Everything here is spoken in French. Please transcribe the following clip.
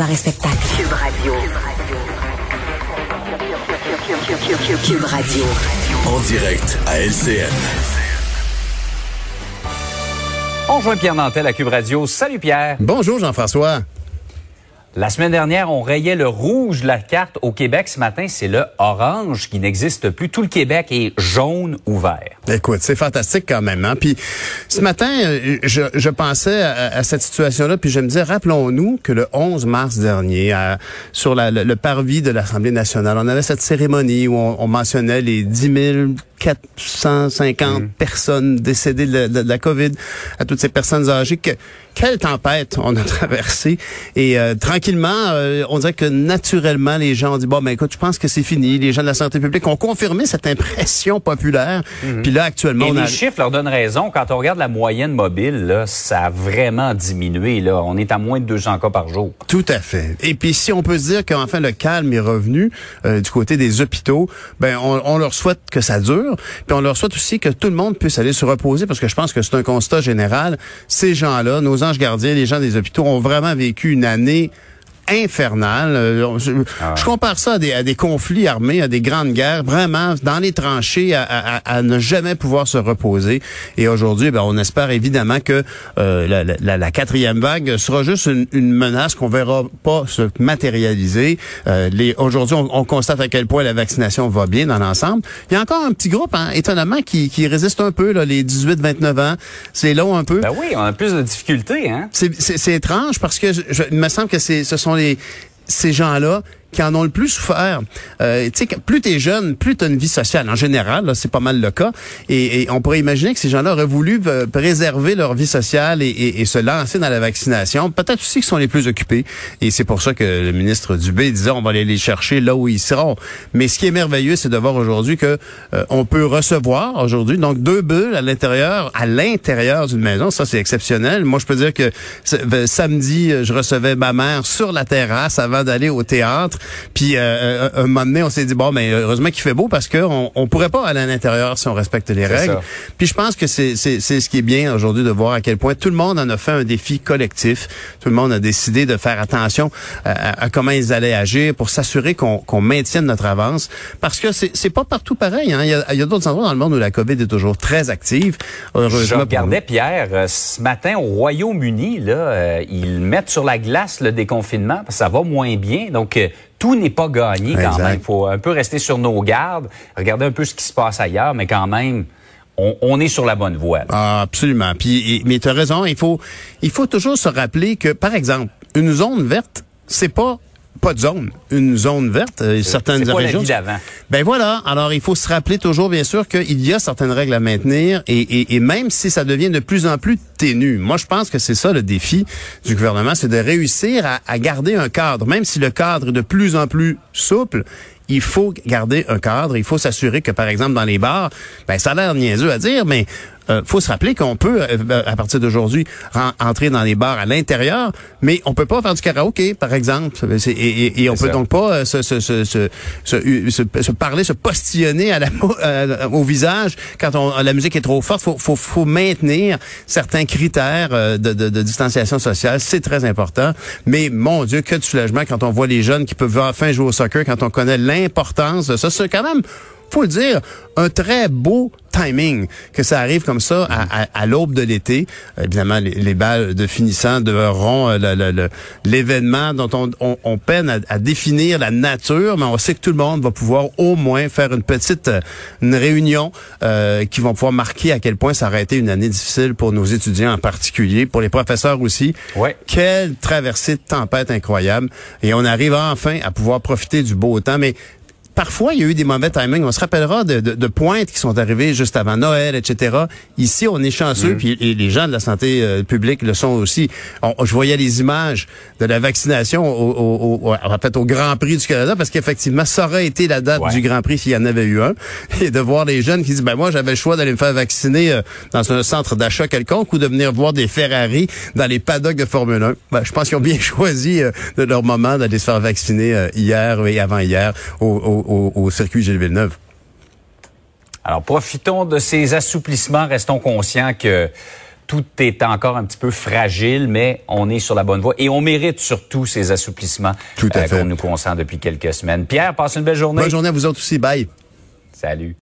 Arrêt spectacle. Cube Radio. Cube Radio. En direct à LCN. On rejoint Pierre Nantel à Cube Radio. Salut Pierre. Bonjour Jean-François. La semaine dernière, on rayait le rouge de la carte au Québec. Ce matin, c'est le orange qui n'existe plus. Tout le Québec est jaune ou vert. Écoute, c'est fantastique quand même. Hein? Puis ce matin, euh, je, pensais à, cette situation-là, puis je me disais, rappelons-nous que le 11 mars dernier, sur le, parvis de l'Assemblée nationale, on avait cette cérémonie où on, on mentionnait les 10 000 450 mmh. personnes décédées de, de, de, la COVID, à toutes ces personnes âgées. Que, quelle tempête on a traversé. Et euh, tranquillement, euh, on dirait que naturellement, les gens ont dit, bon, ben écoute, je pense que c'est fini. Les gens de la santé publique ont confirmé cette impression populaire. Mmh. Puis là, actuellement, Et on les a... chiffres leur donnent raison. Quand on regarde la moyenne mobile, là, ça a vraiment diminué. Là. On est à moins de 200 cas par jour. Tout à fait. Et puis, si on peut se dire qu'enfin, le calme est revenu euh, du côté des hôpitaux, ben on, on leur souhaite que ça dure. Puis on leur souhaite aussi que tout le monde puisse aller se reposer parce que je pense que c'est un constat général. Ces gens-là, nos anges gardiens, les gens des hôpitaux ont vraiment vécu une année infernal. Euh, je, ah. je, compare ça à des, à des, conflits armés, à des grandes guerres, vraiment dans les tranchées, à, à, à ne jamais pouvoir se reposer. Et aujourd'hui, ben, on espère évidemment que euh, la, la, la, quatrième vague sera juste une, une menace qu'on verra pas se matérialiser. Euh, aujourd'hui, on, on, constate à quel point la vaccination va bien dans l'ensemble. Il y a encore un petit groupe, hein, étonnamment, qui, qui résiste un peu, là, les 18-29 ans. C'est long un peu. Ben oui, on a plus de difficultés. Hein? C'est étrange parce que je, je, il me semble que ce sont ces gens-là qui en ont le plus souffert. Euh, tu plus t'es jeune, plus t'as une vie sociale. En général, c'est pas mal le cas. Et, et, on pourrait imaginer que ces gens-là auraient voulu euh, préserver leur vie sociale et, et, et, se lancer dans la vaccination. Peut-être aussi qu'ils sont les plus occupés. Et c'est pour ça que le ministre Dubé disait on va aller les chercher là où ils seront. Mais ce qui est merveilleux, c'est de voir aujourd'hui que euh, on peut recevoir aujourd'hui donc deux bulles à l'intérieur, à l'intérieur d'une maison. Ça, c'est exceptionnel. Moi, je peux dire que samedi, je recevais ma mère sur la terrasse avant d'aller au théâtre. Puis euh, un moment donné, on s'est dit bon, mais ben, heureusement qu'il fait beau parce que on, pourrait pas aller à l'intérieur si on respecte les règles. Ça. Puis je pense que c'est c'est c'est ce qui est bien aujourd'hui de voir à quel point tout le monde en a fait un défi collectif. Tout le monde a décidé de faire attention à, à comment ils allaient agir pour s'assurer qu'on qu'on maintienne notre avance. Parce que c'est pas partout pareil. Hein. Il y a, a d'autres endroits dans le monde où la COVID est toujours très active. Je regardais Pierre euh, ce matin au Royaume-Uni là, euh, ils mettent sur la glace le déconfinement parce que ça va moins bien. Donc euh, tout n'est pas gagné quand même. Il faut un peu rester sur nos gardes, regarder un peu ce qui se passe ailleurs, mais quand même, on, on est sur la bonne voie. Ah, absolument. Puis, mais tu as raison, il faut, il faut toujours se rappeler que, par exemple, une zone verte, c'est pas pas de zone, une zone verte. Euh, certaines régions. Ben voilà. Alors il faut se rappeler toujours, bien sûr, qu'il y a certaines règles à maintenir et, et, et, même si ça devient de plus en plus ténu. Moi, je pense que c'est ça le défi du gouvernement, c'est de réussir à, à garder un cadre, même si le cadre est de plus en plus souple il faut garder un cadre. Il faut s'assurer que, par exemple, dans les bars, ben, ça a l'air niaiseux à dire, mais euh, faut se rappeler qu'on peut, euh, à partir d'aujourd'hui, entrer dans les bars à l'intérieur, mais on peut pas faire du karaoké, par exemple. Et, et, et on peut ça. donc pas euh, se, se, se, se, parler, se postillonner à la, euh, au visage quand on, la musique est trop forte. Faut, faut, faut maintenir certains critères de, de, de distanciation sociale. C'est très important. Mais mon Dieu, que de soulagement quand on voit les jeunes qui peuvent enfin jouer au soccer, quand on connaît l'importance de ça. C'est quand même faut le dire, un très beau timing que ça arrive comme ça à, à, à l'aube de l'été. Évidemment, les, les, balles de finissant devront euh, l'événement dont on, on, on peine à, à, définir la nature, mais on sait que tout le monde va pouvoir au moins faire une petite une réunion euh, qui vont pouvoir marquer à quel point ça aurait été une année difficile pour nos étudiants en particulier, pour les professeurs aussi. Ouais. Quelle traversée de tempête incroyable. Et on arrive enfin à pouvoir profiter du beau temps, mais parfois, il y a eu des mauvais timings. On se rappellera de, de, de pointes qui sont arrivées juste avant Noël, etc. Ici, on est chanceux, mm. puis et les gens de la santé euh, publique le sont aussi. je voyais les images de la vaccination au, au, en fait, au Grand Prix du Canada, parce qu'effectivement, ça aurait été la date du Grand Prix s'il y en avait eu un. Et de voir les jeunes qui disent, ben moi, j'avais le choix d'aller me faire vacciner euh, dans un centre d'achat quelconque ou de venir voir des Ferrari dans les paddocks de Formule 1. Ben, je pense qu'ils ont bien choisi euh, de leur moment d'aller se faire vacciner hier et avant-hier au au, circuit Gilles Villeneuve. Alors, profitons de ces assouplissements. Restons conscients que tout est encore un petit peu fragile, mais on est sur la bonne voie et on mérite surtout ces assouplissements tout à euh, qu'on nous consent depuis quelques semaines. Pierre, passe une belle journée. Bonne journée à vous autres aussi. Bye. Salut.